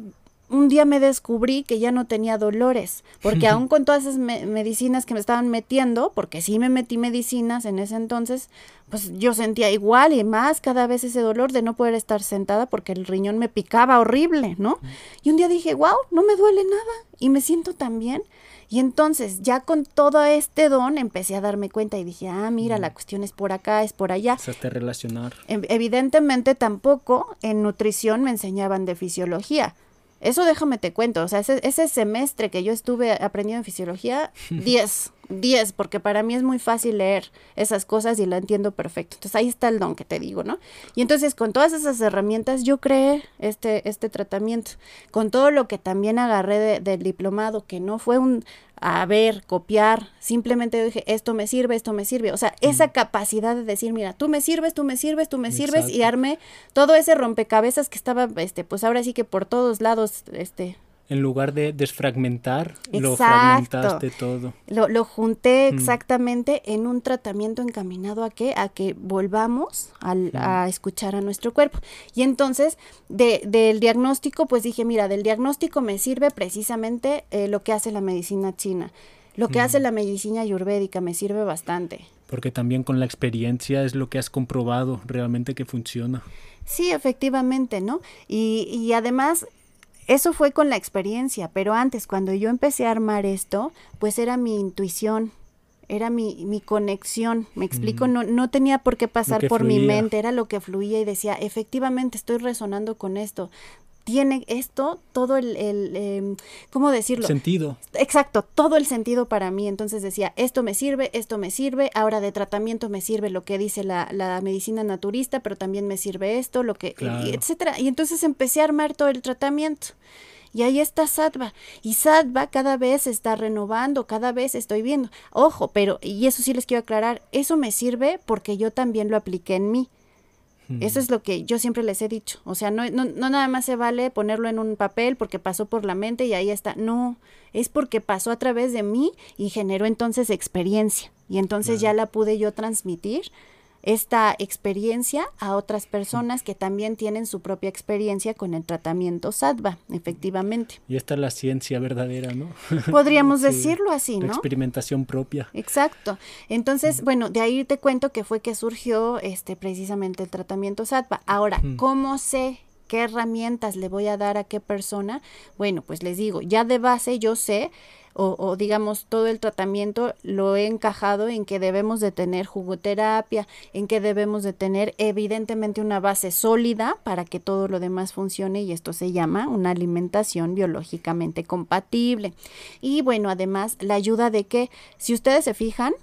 un día me descubrí que ya no tenía dolores, porque [laughs] aún con todas esas medicinas que me estaban metiendo, porque sí me metí medicinas en ese entonces, pues yo sentía igual y más cada vez ese dolor de no poder estar sentada porque el riñón me picaba horrible, ¿no? Y un día dije, wow, no me duele nada y me siento tan bien. Y entonces ya con todo este don empecé a darme cuenta y dije, ah, mira, la cuestión es por acá, es por allá. Empezaste a relacionar. Evidentemente tampoco en nutrición me enseñaban de fisiología. Eso déjame te cuento, o sea, ese, ese semestre que yo estuve aprendiendo en fisiología, [laughs] 10, 10, porque para mí es muy fácil leer esas cosas y lo entiendo perfecto. Entonces ahí está el don que te digo, ¿no? Y entonces con todas esas herramientas yo creé este, este tratamiento, con todo lo que también agarré del diplomado, que no fue un, a ver, copiar, simplemente dije, esto me sirve, esto me sirve. O sea, esa capacidad de decir, mira, tú me sirves, tú me sirves, tú me sirves, y arme todo ese rompecabezas que estaba, este, pues ahora sí que por todos lados, este, en lugar de desfragmentar, lo fragmentaste todo. Lo, lo junté exactamente en un tratamiento encaminado a que, a que volvamos a escuchar a nuestro cuerpo. Y entonces, de, del diagnóstico, pues dije, mira, del diagnóstico me sirve precisamente eh, lo que hace la medicina china. Lo que hace la medicina ayurvédica me sirve bastante. Porque también con la experiencia es lo que has comprobado realmente que funciona. Sí, efectivamente, ¿no? Y, y además eso fue con la experiencia, pero antes, cuando yo empecé a armar esto, pues era mi intuición, era mi, mi conexión, me explico, no, no tenía por qué pasar por mi mente, era lo que fluía y decía, efectivamente estoy resonando con esto, tiene esto todo el, el em, ¿cómo decirlo? Sentido. Exacto, todo el sentido para mí. Entonces decía, esto me sirve, esto me sirve, ahora de tratamiento me sirve lo que dice la, la medicina naturista, pero también me sirve esto, lo que, etcétera. Y entonces empecé a armar todo el tratamiento. y ahí está Sattva. Y Sattva cada vez se está renovando, cada vez estoy viendo. Ojo, pero, y eso sí les quiero aclarar, eso me sirve porque yo también lo apliqué en mí. Eso es lo que yo siempre les he dicho. O sea, no, no, no, nada más se vale ponerlo en un papel porque pasó por la mente y ahí está. No, es porque pasó a través de mí y generó entonces experiencia. Y entonces ya la pude yo transmitir esta experiencia a otras personas que también tienen su propia experiencia con el tratamiento SATVA, efectivamente. Y esta es la ciencia verdadera, ¿no? [laughs] Podríamos decirlo así, ¿no? La experimentación propia. Exacto. Entonces, bueno, de ahí te cuento que fue que surgió este precisamente el tratamiento SATVA. Ahora, ¿cómo sé qué herramientas le voy a dar a qué persona? Bueno, pues les digo, ya de base yo sé o, digamos todo el tratamiento lo he encajado en que debemos de tener jugoterapia, en que debemos de tener evidentemente una base sólida para que todo lo demás funcione y esto se llama una alimentación biológicamente compatible. Y bueno, además la ayuda de que si ustedes se fijan,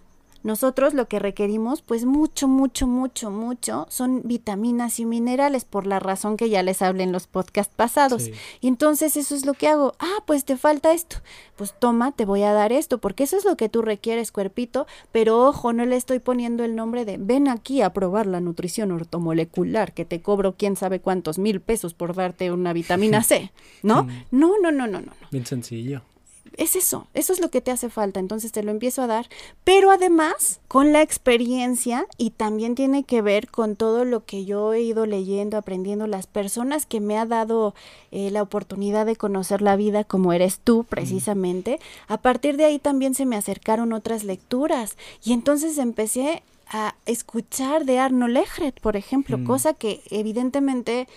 nosotros lo que requerimos, pues mucho, mucho, mucho, mucho, son vitaminas y minerales, por la razón que ya les hablé en los podcasts pasados. Y entonces eso es lo que hago. Ah, pues te falta esto. Pues toma, te voy a dar esto, porque eso es lo que tú requieres, cuerpito. Pero ojo, no le estoy poniendo el nombre de ven aquí a probar la nutrición ortomolecular, que te cobro quién sabe cuántos mil pesos por darte una vitamina C. [laughs] ¿No? No, no, no, no, no. Bien sencillo es eso, eso es lo que te hace falta, entonces te lo empiezo a dar, pero además con la experiencia y también tiene que ver con todo lo que yo he ido leyendo, aprendiendo, las personas que me ha dado eh, la oportunidad de conocer la vida como eres tú precisamente, a partir de ahí también se me acercaron otras lecturas y entonces empecé a escuchar de Arnold Lechet, por ejemplo, mm. cosa que evidentemente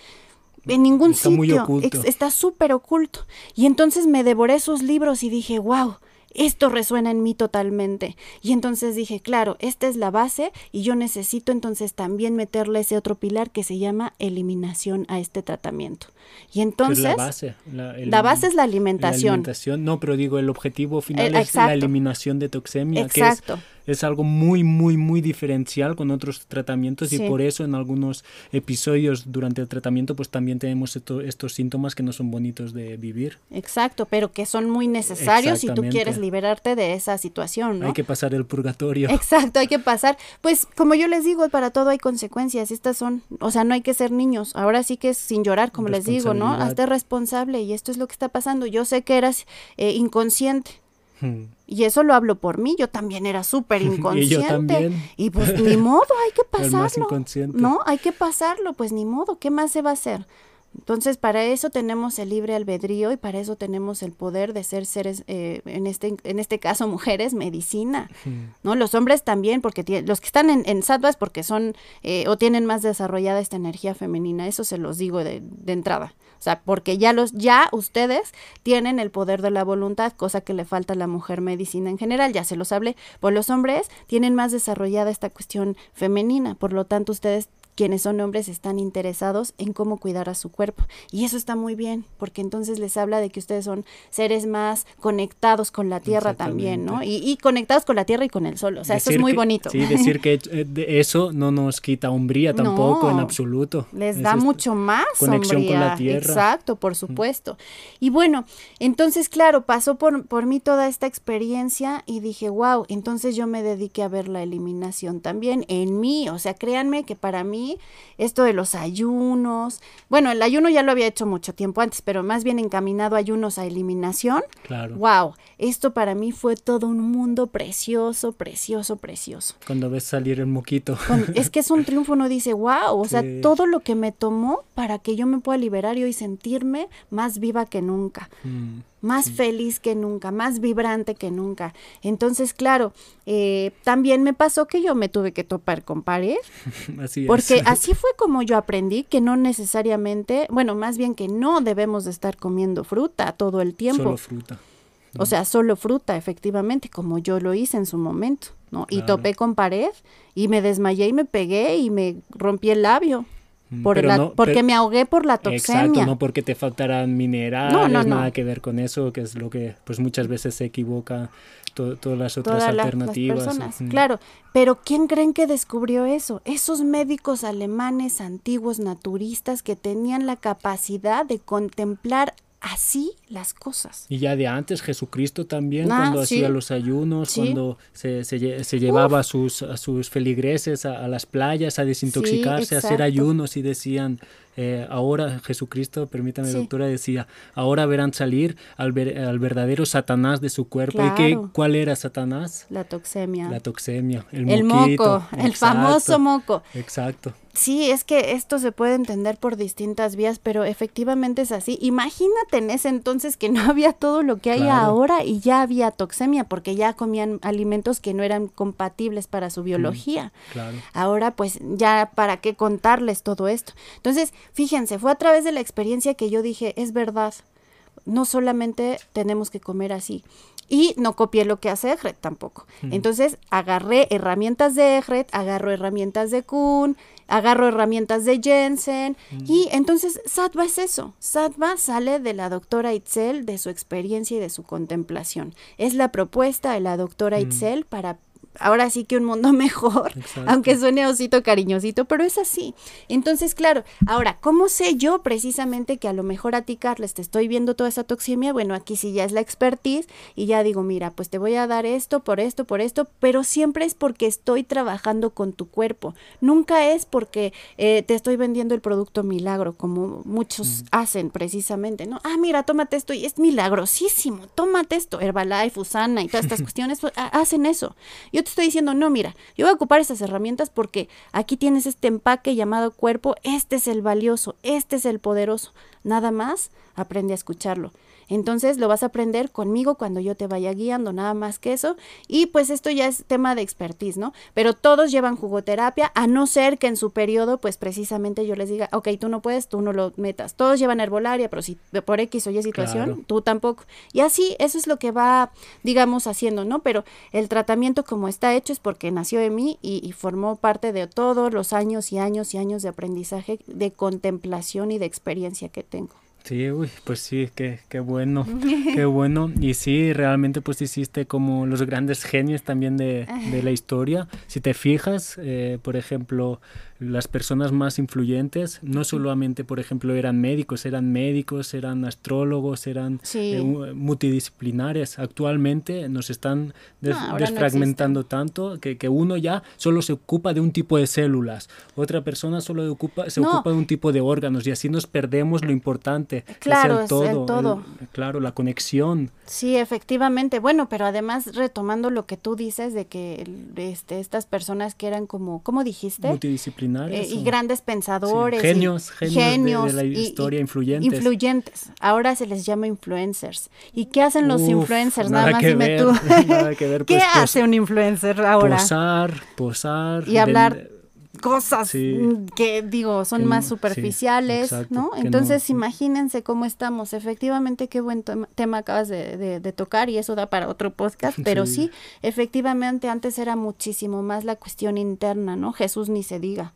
en ningún sitio. está súper oculto. Y entonces me devoré sus libros y dije, wow, esto resuena en mí totalmente. Y entonces dije, claro, esta es la base y yo necesito entonces también meterle ese otro pilar que se llama eliminación a este tratamiento. Y entonces... la base. La, base es la alimentación. La alimentación, no, pero digo, el objetivo final es la eliminación de toxemia. Exacto es algo muy, muy, muy diferencial con otros tratamientos y por eso en algunos episodios durante el tratamiento pues también tenemos estos síntomas que no son bonitos de vivir. Exacto, pero que son muy necesarios si tú quieres liberarte de esa situación, ¿no? Hay que pasar el purgatorio. [laughs] Exacto, hay que pasar. Pues como yo les digo, para todo hay consecuencias. Estas son, o sea, no hay que ser niños. Ahora sí que es sin llorar, como les digo, ¿no? Hazte responsable y esto es lo que está pasando. Yo sé que eras eh, inconsciente Hmm. [laughs] Y eso lo hablo por mí, yo también era súper inconsciente. [laughs] y yo también. Y pues ni modo, hay que [laughs] pasarlo. no, hay que pasarlo, pues ni modo, ¿qué más se va a hacer? Entonces, para eso tenemos el libre albedrío y para eso tenemos el poder de ser seres, eh, en, este, en este caso [laughs] mujeres, medicina. ¿no? Los hombres también, porque los que están en, en es porque son eh, o tienen más desarrollada esta energía femenina, eso se los digo de, de entrada. O sea, porque ya los, ya ustedes tienen el poder de la voluntad, cosa que le falta a la mujer medicina en general, ya se los hablé. Por los hombres tienen más desarrollada esta cuestión femenina, por lo tanto ustedes quienes son hombres están interesados en cómo cuidar a su cuerpo. Y eso está muy bien, porque entonces les habla de que ustedes son seres más conectados con la tierra también, ¿no? Y, conectados con la tierra y con el sol. O sea, eso es muy bonito. Sí, decir que eh, eso no nos quita umbría [laughs] tampoco en absoluto. Les da mucho más conexión con la tierra. Exacto, por supuesto. Y bueno, entonces, claro, pasó por, por mí toda esta experiencia y dije, wow, entonces yo me dediqué a ver la eliminación también en mí. O sea, créanme que para mí esto de los ayunos. Bueno, el ayuno ya lo había hecho mucho tiempo antes, pero más bien encaminado ayunos a eliminación. Claro. Wow, esto para mí fue todo un mundo precioso, precioso, precioso. Cuando ves salir el moquito. [laughs] es que es un triunfo, uno dice, wow, o sea, todo lo que me tomó para que yo me pueda liberar y hoy sentirme más viva que nunca. Mm más feliz que nunca, más vibrante que nunca. Entonces, claro, eh, también me pasó que yo me tuve que topar con pared. [laughs] así porque [laughs] así fue como yo aprendí que no necesariamente, bueno, más bien que no debemos de estar comiendo fruta todo el tiempo. Solo fruta. O sea, solo fruta, efectivamente, como yo lo hice en su momento, ¿no? Y topé con pared y me desmayé y me pegué y me rompí el labio. Mm, porque me ahogué por la toxemia. Exacto, no porque te faltaran minerales, no, nada que ver con eso, que es lo que pues muchas veces se equivoca todas las otras alternativas. Claro, pero ¿quién creen que descubrió eso? Esos médicos alemanes antiguos naturistas que tenían la capacidad de contemplar así las cosas. Y ya de antes, Jesucristo también, ah, cuando hacía los ayunos, cuando se, llevaba a sus, a sus feligreses a, las playas a desintoxicarse, a hacer ayunos y decían, eh, ahora Jesucristo, permítame doctora, decía, ahora verán salir al, al verdadero Satanás de su cuerpo. ¿Y qué, cuál era Satanás? La toxemia. La toxemia, el, el moco, el famoso moco. Exacto. Sí, es que esto se puede entender por distintas vías, pero efectivamente es así. Imagínate en ese entonces que no [laughs] había todo lo que hay ahora y ya había toxemia, porque ya comían alimentos que no eran compatibles para su biología. claro. Ahora, pues ya para qué contarles todo esto. Entonces, fíjense, fue a través de la experiencia que yo dije, es verdad, no solamente tenemos que comer así. Y no copié lo que hace Egret tampoco. Entonces agarré herramientas de Egret, agarro herramientas de Kuhn, agarro herramientas de Jensen. Y entonces Sattva es eso. Sattva sale de la doctora Itzel, de su experiencia y de su contemplación. Es la propuesta de la doctora Itzel para ahora sí que un mundo [laughs] mejor, aunque suene osito cariñosito, pero es así. Entonces, claro, ahora, ¿cómo sé yo precisamente que a lo mejor a ti, Carles, te estoy viendo toda esa toxemia? Bueno, aquí sí ya es la expertise y ya digo, mira, pues te voy a dar esto, por esto, por esto, pero siempre es porque estoy trabajando con tu cuerpo. Nunca es porque eh, te estoy vendiendo el producto milagro, como muchos mm. hacen precisamente, ¿no? Ah, mira, tómate esto y es milagrosísimo, tómate esto, Herbalife, Usana y todas estas [laughs] cuestiones, pues, hacen eso. Yo te estoy diciendo, no, mira, yo voy a ocupar estas herramientas porque aquí tienes este empaque llamado cuerpo, este es el valioso, este es el poderoso. Nada más, aprende a escucharlo. Entonces lo vas a aprender conmigo cuando yo te vaya guiando, nada más que eso. Y pues esto ya es tema de expertise, ¿no? Pero todos llevan jugoterapia, a no ser que en su periodo, pues precisamente yo les diga, ok, tú no puedes, tú no lo metas. Todos llevan herbolaria, pero si por X o Y situación, tú tampoco. Y así, eso es lo que va, digamos, haciendo, ¿no? Pero el tratamiento como está hecho es porque nació en mí y, y formó parte de todos los años y años y años de aprendizaje, de contemplación y de experiencia que tengo. Sí, uy, pues sí, qué, qué bueno, [laughs] qué bueno. Y sí, realmente pues hiciste como los grandes genios también de, de la historia. Si te fijas, eh, por ejemplo, las personas más influyentes no solamente, por ejemplo, eran médicos, eran médicos, eran astrólogos, eran eh, multidisciplinares. Actualmente nos están desfragmentando tanto que, que, uno ya solo se ocupa de un tipo de células, otra persona solo ocupa, se ocupa de un tipo de órganos y así nos perdemos lo importante. Claro, el todo. todo. claro, la conexión. Sí, efectivamente. Bueno, pero además retomando lo que tú dices de que este, estas personas que eran como, ¿cómo dijiste? Multidisciplinarias eh, y grandes pensadores. genios, genios, de, la historia, influyentes. Influyentes. Ahora se les llama influencers. ¿Y qué hacen los influencers? Nada, más dime tú. [laughs] ¿Qué pues, hace un influencer ahora? Posar, posar. Y hablar cosas mm, que digo son más superficiales, ¿no? Entonces imagínense cómo estamos. Efectivamente, qué buen tema, acabas de, tocar y eso da para otro podcast, pero sí. efectivamente antes era muchísimo más la cuestión interna, ¿no? Jesús ni se diga,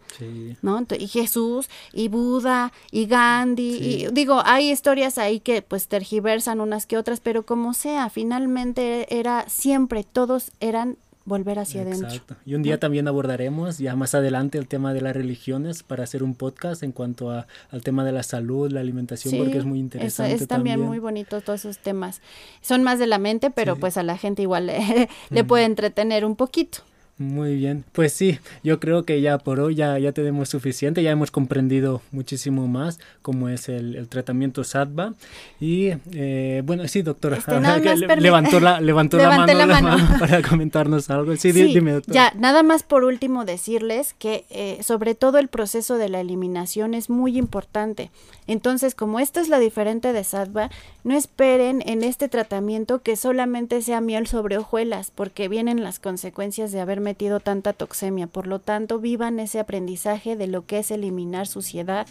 ¿no? Y Jesús y Buda y Gandhi, y digo, hay historias ahí que pues tergiversan unas que otras, pero como sea, finalmente era siempre, todos eran volver hacia adentro. Exacto. Y un día también abordaremos ya más adelante el tema de las religiones para hacer un podcast en cuanto a, al tema de la salud, la alimentación, porque es muy interesante. Es, también, muy bonito todos esos temas. Son más de la mente, pero pues a la gente igual [laughs] le puede entretener un poquito. Muy bien, pues sí, yo creo que ya por hoy ya, ya tenemos suficiente, ya hemos comprendido muchísimo más cómo es el, tratamiento SATVA. Y eh, bueno, sí, doctora, este, [laughs] levantó, la, [laughs] levantó la, mano, para comentarnos algo. Sí, dime, doctora. Ya, nada más por último decirles que eh, sobre todo el proceso de la eliminación es muy importante. Entonces, como esta es la diferente de SATVA, no esperen en este tratamiento que solamente sea miel sobre hojuelas, porque vienen las consecuencias de haberme metido tanta toxemia. Por lo tanto, vivan ese aprendizaje de lo que es eliminar suciedad.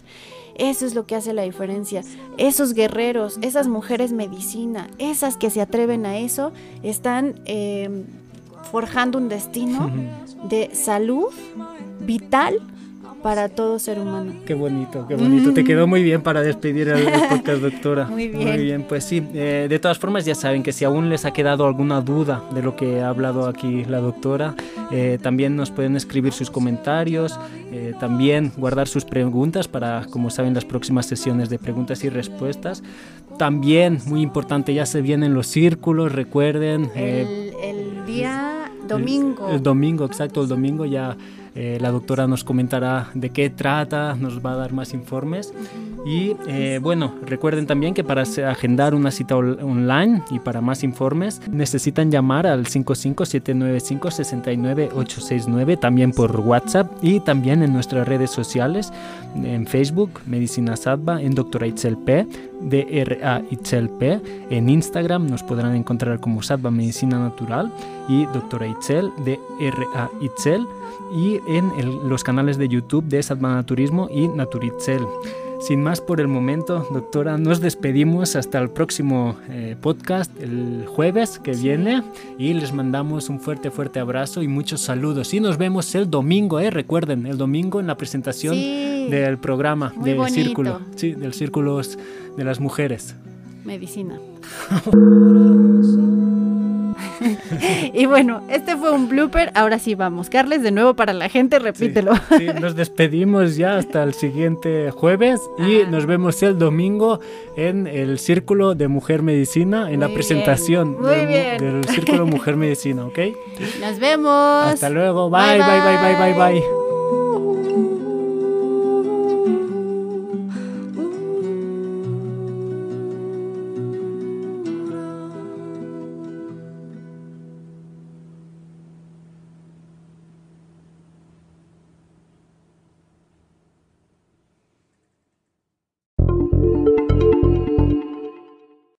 Eso es lo que hace la diferencia. Esos guerreros, esas mujeres medicina, esas que se atreven a eso, están em, forjando un destino de salud vital para todo ser humano. Qué bonito, qué bonito. Te quedó muy bien para despedir el, podcast, doctora. [laughs] muy bien. Muy bien, pues sí. Eh, de todas formas, ya saben que si aún les ha quedado alguna duda de lo que ha hablado aquí la doctora, eh, también nos pueden escribir sus comentarios, eh, también guardar sus preguntas para, como saben, las próximas sesiones de preguntas y respuestas. También, muy importante, ya se vienen los círculos, recuerden. el, el día domingo. el domingo, exacto, el domingo ya eh, la doctora nos comentará de qué trata, nos va a dar más informes. Y eh, bueno, recuerden también que para agendar una cita online y para más informes necesitan llamar al 55795-69869 también por WhatsApp y también en nuestras redes sociales, en Facebook, Medicina Sadba, en Doctora Itzel P, DRA en Instagram nos podrán encontrar como Sadba Medicina Natural y Doctora Itzel, DRA Itzel y en los canales de YouTube de Turismo y Naturitzel. Sin más por el momento, doctora, nos despedimos hasta el próximo eh, podcast el jueves que viene y les mandamos un fuerte, fuerte abrazo y muchos saludos. Y nos vemos el domingo, ¿eh? recuerden, el domingo en la presentación del programa del Círculo, sí, del Círculo de las Mujeres. Medicina. [laughs] [laughs] y bueno, este fue un blooper. Ahora sí vamos. Carles, de nuevo para la gente, repítelo. Sí, nos despedimos ya hasta el siguiente jueves y nos vemos el domingo en el Círculo de Mujer Medicina, en la presentación del, Círculo Mujer Medicina, ¿ok? [laughs] Nos vemos. Hasta luego. bye, bye, bye, bye, bye. bye.